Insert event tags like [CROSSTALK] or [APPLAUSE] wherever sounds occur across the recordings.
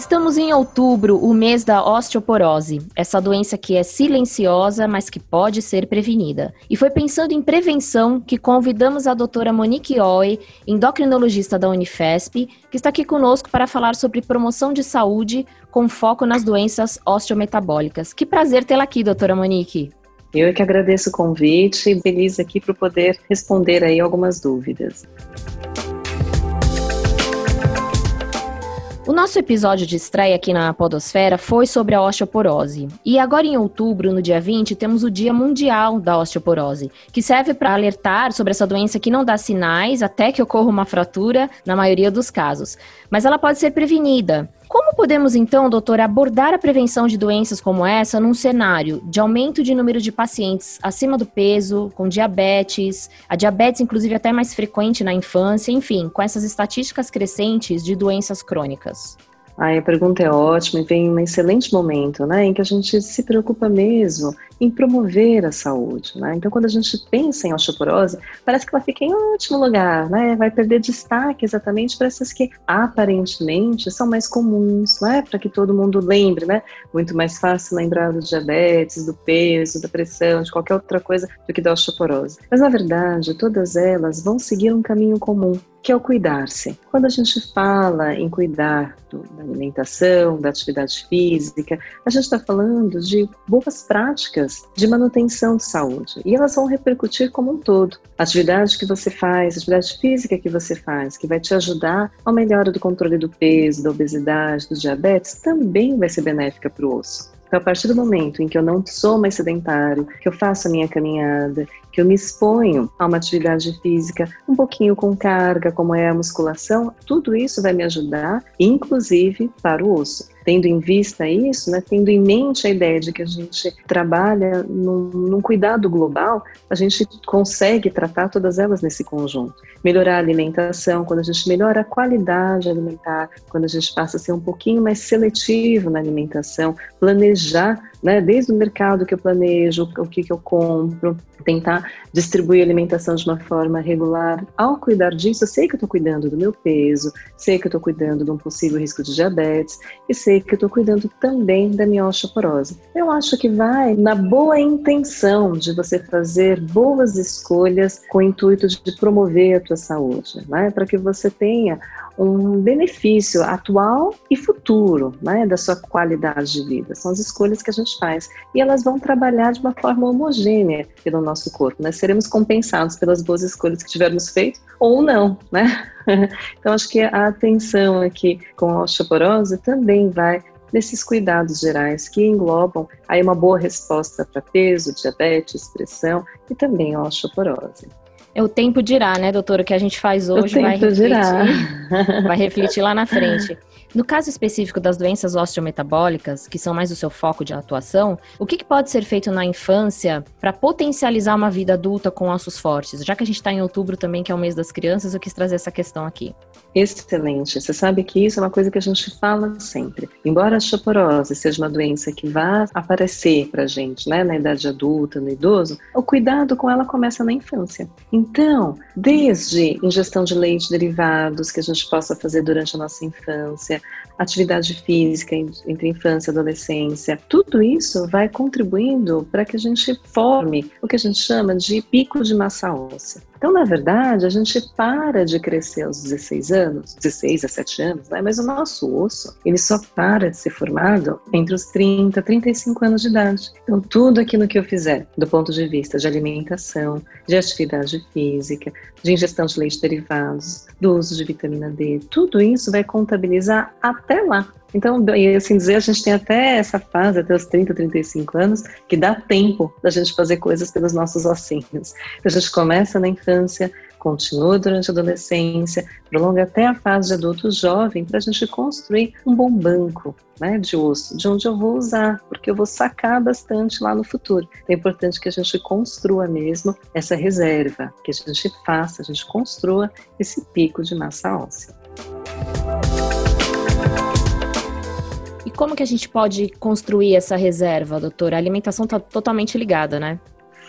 Estamos em outubro, o mês da osteoporose, essa doença que é silenciosa, mas que pode ser prevenida. E foi pensando em prevenção que convidamos a doutora Monique Oe, endocrinologista da Unifesp, que está aqui conosco para falar sobre promoção de saúde com foco nas doenças osteometabólicas. Que prazer tê-la aqui, doutora Monique. Eu é que agradeço o convite e feliz aqui para poder responder aí algumas dúvidas. O nosso episódio de estreia aqui na Podosfera foi sobre a osteoporose. E agora em outubro, no dia 20, temos o Dia Mundial da Osteoporose, que serve para alertar sobre essa doença que não dá sinais até que ocorra uma fratura, na maioria dos casos. Mas ela pode ser prevenida. Como podemos, então, doutor, abordar a prevenção de doenças como essa num cenário de aumento de número de pacientes acima do peso, com diabetes, a diabetes, inclusive, até mais frequente na infância, enfim, com essas estatísticas crescentes de doenças crônicas? Ai, a pergunta é ótima e vem em um excelente momento, né, em que a gente se preocupa mesmo em promover a saúde, né? Então, quando a gente pensa em osteoporose, parece que ela fica em último lugar, né? Vai perder destaque exatamente para essas que aparentemente são mais comuns, né? Para que todo mundo lembre, né? Muito mais fácil lembrar do diabetes, do peso, da pressão, de qualquer outra coisa do que da osteoporose. Mas na verdade, todas elas vão seguir um caminho comum, que é o cuidar-se. Quando a gente fala em cuidar do, da alimentação, da atividade física, a gente está falando de boas práticas de manutenção de saúde e elas vão repercutir como um todo. A atividade que você faz, a atividade física que você faz, que vai te ajudar a melhora do controle do peso, da obesidade, do diabetes, também vai ser benéfica para o osso. Então, a partir do momento em que eu não sou mais sedentário, que eu faço a minha caminhada, que eu me exponho a uma atividade física um pouquinho com carga, como é a musculação, tudo isso vai me ajudar, inclusive para o osso tendo em vista isso, né, tendo em mente a ideia de que a gente trabalha num, num, cuidado global, a gente consegue tratar todas elas nesse conjunto. Melhorar a alimentação, quando a gente melhora a qualidade alimentar, quando a gente passa a ser um pouquinho mais seletivo na alimentação, planejar né? Desde o mercado que eu planejo, o que, que eu compro, tentar distribuir a alimentação de uma forma regular. Ao cuidar disso, eu sei que eu estou cuidando do meu peso, sei que eu estou cuidando de um possível risco de diabetes e sei que eu estou cuidando também da minha osteoporose. Eu acho que vai na boa intenção de você fazer boas escolhas com o intuito de promover a tua saúde, né? Para que você tenha um benefício atual e futuro né, da sua qualidade de vida. São as escolhas que a gente faz. E elas vão trabalhar de uma forma homogênea pelo nosso corpo. Né? Seremos compensados pelas boas escolhas que tivermos feito ou não. Né? [LAUGHS] então, acho que a atenção aqui com a osteoporose também vai nesses cuidados gerais que englobam aí uma boa resposta para peso, diabetes, pressão e também a osteoporose. É o tempo dirá, né, doutora? O que a gente faz hoje vai refletir, [LAUGHS] vai refletir lá na frente. No caso específico das doenças osteometabólicas, que são mais o seu foco de atuação, o que, que pode ser feito na infância para potencializar uma vida adulta com ossos fortes? Já que a gente está em outubro também, que é o mês das crianças, eu quis trazer essa questão aqui. Excelente. Você sabe que isso é uma coisa que a gente fala sempre. Embora a osteoporose seja uma doença que vai aparecer para gente né, na idade adulta, no idoso, o cuidado com ela começa na infância. Então, desde ingestão de leite derivados que a gente possa fazer durante a nossa infância, atividade física entre infância e adolescência, tudo isso vai contribuindo para que a gente forme o que a gente chama de pico de massa óssea. Então, na verdade, a gente para de crescer aos 16 anos, 16 a 7 anos, né? mas o nosso osso, ele só para de ser formado entre os 30 e 35 anos de idade. Então, tudo aquilo que eu fizer, do ponto de vista de alimentação, de atividade física, de ingestão de leite derivados, do uso de vitamina D, tudo isso vai contabilizar até lá. Então, e assim dizer, a gente tem até essa fase, até os 30, 35 anos, que dá tempo da gente fazer coisas pelos nossos ossinhos. A gente começa na infância, continua durante a adolescência, prolonga até a fase de adulto jovem, para a gente construir um bom banco né, de osso, de onde eu vou usar, porque eu vou sacar bastante lá no futuro. Então, é importante que a gente construa mesmo essa reserva, que a gente faça, a gente construa esse pico de massa óssea. Como que a gente pode construir essa reserva, doutora? A alimentação está totalmente ligada, né?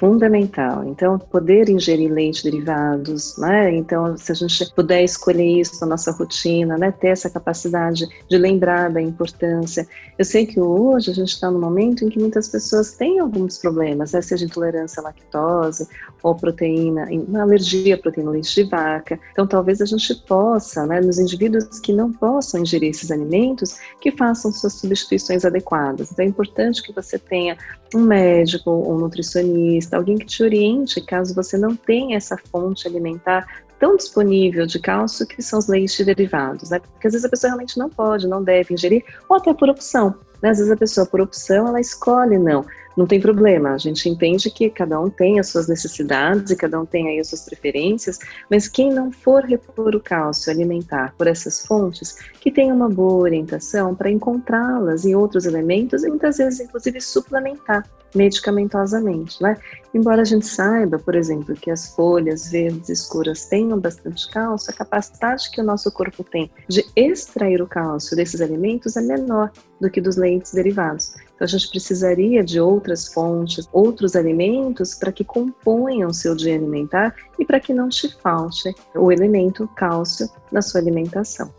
Fundamental. Então, poder ingerir leite derivados, né? Então, se a gente puder escolher isso na nossa rotina, né? Ter essa capacidade de lembrar da importância. Eu sei que hoje a gente está no momento em que muitas pessoas têm alguns problemas, né? seja intolerância à lactose ou proteína, uma alergia à proteína leite de vaca. Então, talvez a gente possa, né? Nos indivíduos que não possam ingerir esses alimentos, que façam suas substituições adequadas. Então, é importante que você tenha um médico, um nutricionista, alguém que te oriente caso você não tenha essa fonte alimentar tão disponível de cálcio que são os leites derivados, né? Porque às vezes a pessoa realmente não pode, não deve ingerir, ou até por opção. Né? Às vezes a pessoa, por opção, ela escolhe não. Não tem problema, a gente entende que cada um tem as suas necessidades e cada um tem aí as suas preferências, mas quem não for repor o cálcio alimentar por essas fontes, que tenha uma boa orientação para encontrá-las em outros elementos e muitas vezes, inclusive, suplementar medicamentosamente, né? Embora a gente saiba, por exemplo, que as folhas verdes escuras tenham bastante cálcio, a capacidade que o nosso corpo tem de extrair o cálcio desses alimentos é menor do que dos leites derivados. Então a gente precisaria de outras fontes, outros alimentos para que componham o seu dia alimentar e para que não te falte o elemento cálcio na sua alimentação.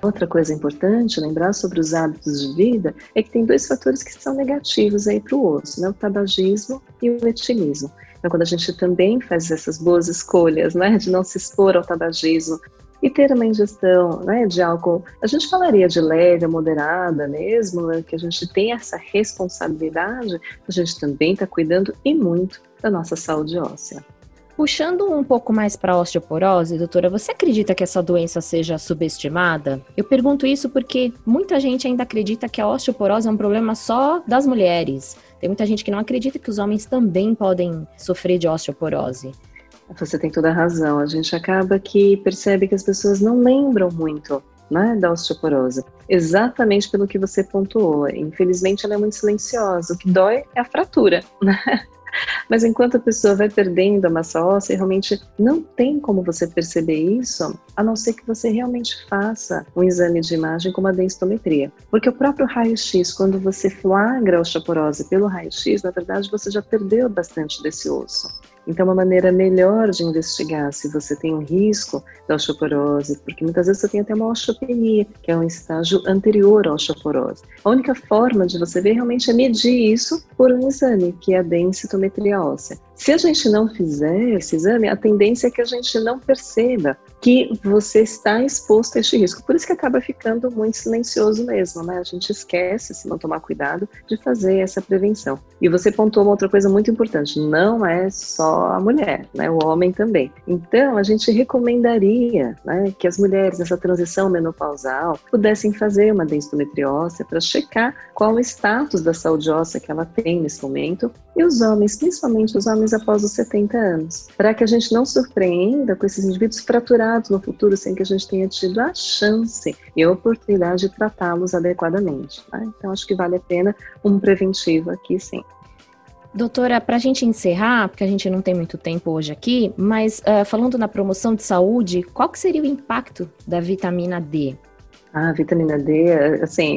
Outra coisa importante lembrar sobre os hábitos de vida é que tem dois fatores que são negativos aí para o osso, né? o tabagismo e o etilismo. Então, quando a gente também faz essas boas escolhas, né, de não se expor ao tabagismo e ter uma ingestão né, de álcool, a gente falaria de leve, moderada mesmo, né, que a gente tem essa responsabilidade, a gente também está cuidando e muito da nossa saúde óssea. Puxando um pouco mais para a osteoporose, doutora, você acredita que essa doença seja subestimada? Eu pergunto isso porque muita gente ainda acredita que a osteoporose é um problema só das mulheres. Tem muita gente que não acredita que os homens também podem sofrer de osteoporose. Você tem toda a razão. A gente acaba que percebe que as pessoas não lembram muito né, da osteoporose. Exatamente pelo que você pontuou. Infelizmente, ela é muito silenciosa. O que dói é a fratura, né? Mas enquanto a pessoa vai perdendo a massa óssea, realmente não tem como você perceber isso, a não ser que você realmente faça um exame de imagem como a densitometria. Porque o próprio raio-x, quando você flagra a osteoporose pelo raio-x, na verdade você já perdeu bastante desse osso. Então, uma maneira melhor de investigar se você tem um risco da osteoporose, porque muitas vezes você tem até uma osteopenia, que é um estágio anterior à osteoporose. A única forma de você ver realmente é medir isso por um exame, que é a densitometria óssea. Se a gente não fizer esse exame, a tendência é que a gente não perceba que você está exposto a este risco. Por isso que acaba ficando muito silencioso mesmo, né? A gente esquece, se não tomar cuidado, de fazer essa prevenção. E você pontuou uma outra coisa muito importante: não é só a mulher, né? O homem também. Então, a gente recomendaria né, que as mulheres nessa transição menopausal pudessem fazer uma densitometria óssea para checar qual o status da saúde óssea que ela tem nesse momento. E os homens, principalmente os homens após os 70 anos, para que a gente não surpreenda com esses indivíduos fraturados no futuro sem que a gente tenha tido a chance e a oportunidade de tratá-los adequadamente. Né? Então, acho que vale a pena um preventivo aqui, sim. Doutora, para a gente encerrar, porque a gente não tem muito tempo hoje aqui, mas uh, falando na promoção de saúde, qual que seria o impacto da vitamina D? A vitamina D, assim,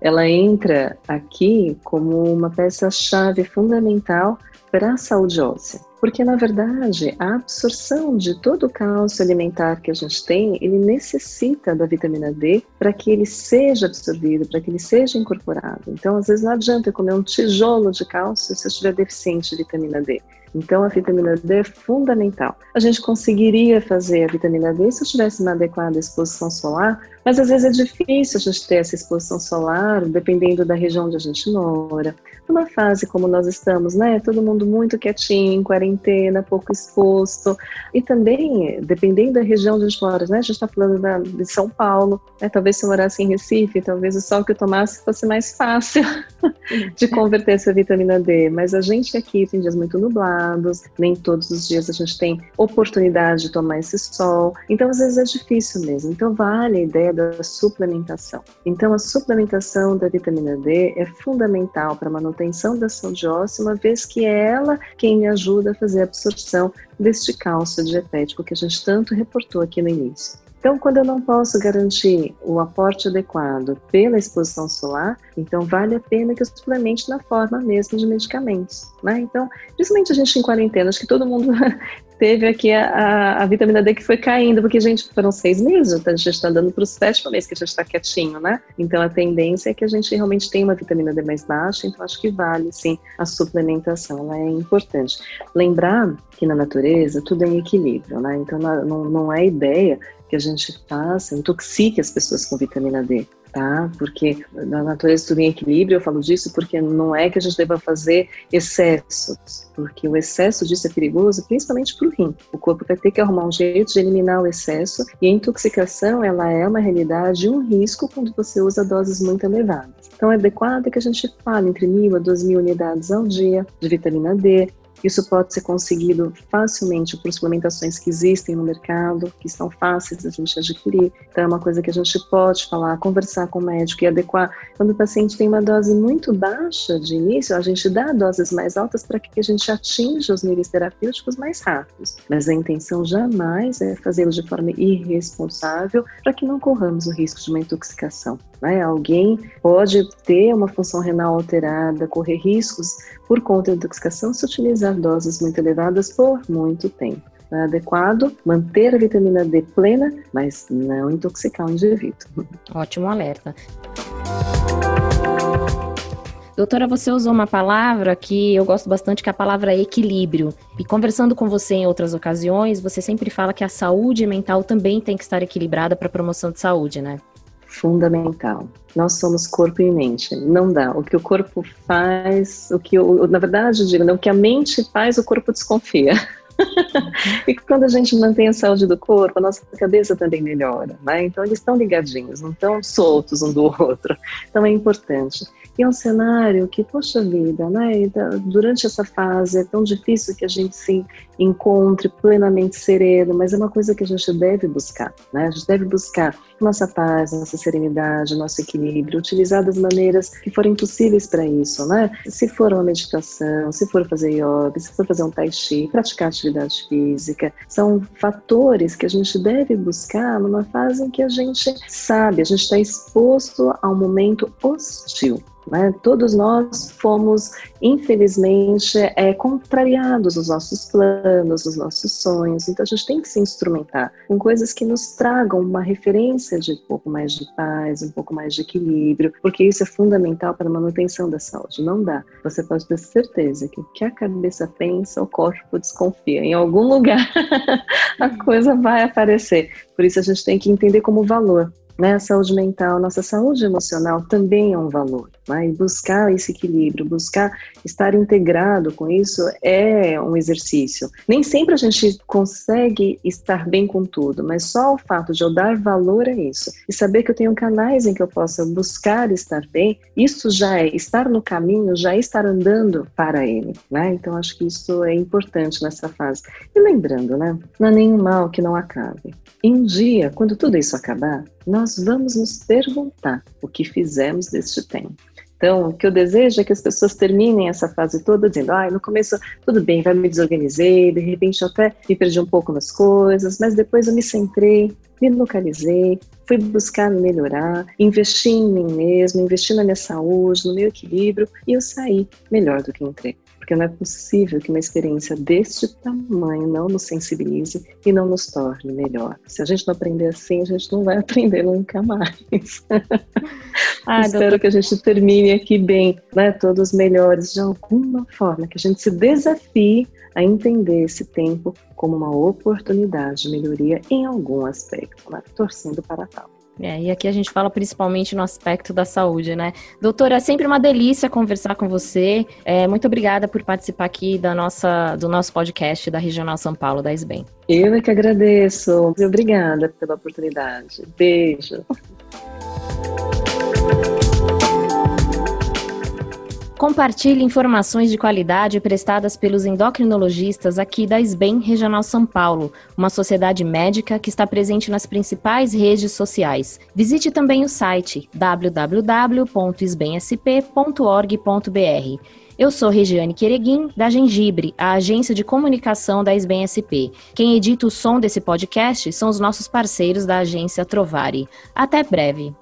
ela entra aqui como uma peça-chave fundamental para a saúde óssea. Porque, na verdade, a absorção de todo o cálcio alimentar que a gente tem, ele necessita da vitamina D para que ele seja absorvido, para que ele seja incorporado. Então, às vezes, não adianta comer um tijolo de cálcio se eu estiver deficiente de vitamina D. Então, a vitamina D é fundamental. A gente conseguiria fazer a vitamina D se eu tivesse uma adequada exposição solar, mas às vezes é difícil a gente ter essa exposição solar, dependendo da região onde a gente mora. Numa fase como nós estamos, né? Todo mundo muito quietinho, em quarentena, pouco exposto. E também, dependendo da região onde a gente mora, né? A gente está falando da, de São Paulo, né? Talvez se eu morasse em Recife, talvez o sol que eu tomasse fosse mais fácil [LAUGHS] de converter essa vitamina D. Mas a gente aqui tem dias muito nublados, nem todos os dias a gente tem oportunidade de tomar esse sol. Então, às vezes é difícil mesmo. Então, vale a ideia da suplementação. Então, a suplementação da vitamina D é fundamental para a manutenção da saúde óssea, uma vez que é ela quem ajuda a fazer a absorção deste cálcio dietético que a gente tanto reportou aqui no início. Então, quando eu não posso garantir o aporte adequado pela exposição solar, Então, vale a pena que eu suplemente na forma mesmo de medicamentos. Né? Então, principalmente a gente em quarentena, acho que todo mundo [LAUGHS] teve aqui a, a, a, vitamina D que foi caindo, porque, gente, foram seis meses, a gente está dando para o sétimo mês que a gente está quietinho, né? Então, a tendência é que a gente realmente tenha uma vitamina D mais baixa, então acho que vale, sim, a suplementação, ela é importante. Lembrar que na natureza tudo é em equilíbrio, né? Então, não, não é ideia que a gente faça, intoxique as pessoas com vitamina D tá? Porque na natureza tudo em equilíbrio, eu falo disso porque não é que a gente deva fazer excessos, porque o excesso disso é perigoso, principalmente para o rim. O corpo vai ter que arrumar um jeito de eliminar o excesso e a intoxicação, ela é uma realidade, um risco quando você usa doses muito elevadas. Então é adequado que a gente fale entre mil a duas mil unidades ao dia de vitamina D, isso pode ser conseguido facilmente por suplementações que existem no mercado, que são fáceis de a gente adquirir. Então, é uma coisa que a gente pode falar, conversar com o médico e adequar. Quando o paciente tem uma dose muito baixa de início, a gente dá doses mais altas para que a gente atinja os níveis terapêuticos mais rápidos. Mas a intenção jamais é fazê-lo de forma irresponsável para que não corramos o risco de uma intoxicação. Né? Alguém pode ter uma função renal alterada, correr riscos por conta da intoxicação se utilizar doses muito elevadas por muito tempo. É adequado manter a vitamina D plena, mas não intoxicar o indivíduo. [LAUGHS] Ótimo alerta. Doutora, você usou uma palavra que eu gosto bastante, que é a palavra equilíbrio. E conversando com você em outras ocasiões, você sempre fala que a saúde mental também tem que estar equilibrada para a promoção de saúde, né? Fundamental. Nós somos corpo e mente. Não dá. O que o corpo faz, o que o, na verdade eu digo, não, o que a mente faz, o corpo desconfia. [LAUGHS] e quando a gente mantém a saúde do corpo, a nossa cabeça também melhora, né? Então eles estão ligadinhos, não estão soltos um do outro. Então é importante. E é um cenário que, poxa vida, né? Durante essa fase é tão difícil que a gente se encontre plenamente sereno, mas é uma coisa que a gente deve buscar, né? A gente deve buscar nossa paz, nossa serenidade, nosso equilíbrio, utilizar das maneiras que forem possíveis para isso, né? Se for uma meditação, se for fazer yoga, se for fazer um tai chi, praticar atividade física, são fatores que a gente deve buscar numa fase em que a gente sabe, a gente está exposto a um momento hostil. Né? Todos nós fomos, infelizmente, é, contrariados nos nossos planos, nos nossos sonhos. Então a gente tem que se instrumentar com coisas que nos tragam uma referência de um pouco mais de paz, um pouco mais de equilíbrio, porque isso é fundamental para a manutenção da saúde. Não dá. Você pode ter certeza que o que a cabeça pensa, o corpo desconfia. Em algum lugar [LAUGHS] a coisa vai aparecer. Por isso a gente tem que entender como valor né? A saúde mental, nossa saúde emocional também é um valor. Né? E buscar esse equilíbrio, buscar estar integrado com isso é um exercício. Nem sempre a gente consegue estar bem com tudo, mas só o fato de eu dar valor a isso e saber que eu tenho canais em que eu possa buscar estar bem, isso já é estar no caminho, já é estar andando para ele. Né? Então acho que isso é importante nessa fase. E lembrando, né? Não há nenhum mal que não acabe. E um dia, quando tudo isso acabar, nós vamos nos perguntar o que fizemos deste tempo. Então, o que eu desejo é que as pessoas terminem essa fase toda dizendo: ah, no começo tudo bem, vai me desorganizei, de repente eu até me perdi um pouco nas coisas, mas depois eu me centrei, me localizei, fui buscar me melhorar, investi em mim mesmo, investi na minha saúde, no meu equilíbrio e eu saí melhor do que entrei porque não é possível que uma experiência deste tamanho não nos sensibilize e não nos torne melhor. Se a gente não aprender assim, a gente não vai [LAUGHS] aprender nunca mais. ah, Espero doutor... que a gente termine aqui bem, né, todos melhores de alguma forma, que a gente se desafie a entender esse tempo como uma oportunidade de melhoria em algum aspecto, né? torcendo para tal. É, e aqui a gente fala principalmente no aspecto da saúde, né? Doutora, é sempre uma delícia conversar com você. É, muito obrigada por participar aqui da nossa, do nosso podcast da Regional São Paulo, da SBEM. Eu é que agradeço. Obrigada pela oportunidade. Beijo. Compartilhe informações de qualidade prestadas pelos endocrinologistas aqui da SBEM Regional São Paulo, uma sociedade médica que está presente nas principais redes sociais. Visite também o site www.sbemsp.org.br. Eu sou Regiane Quereguim, da Gengibre, a agência de comunicação da SBMSP. Quem edita o som desse podcast são os nossos parceiros da agência Trovari. Até breve!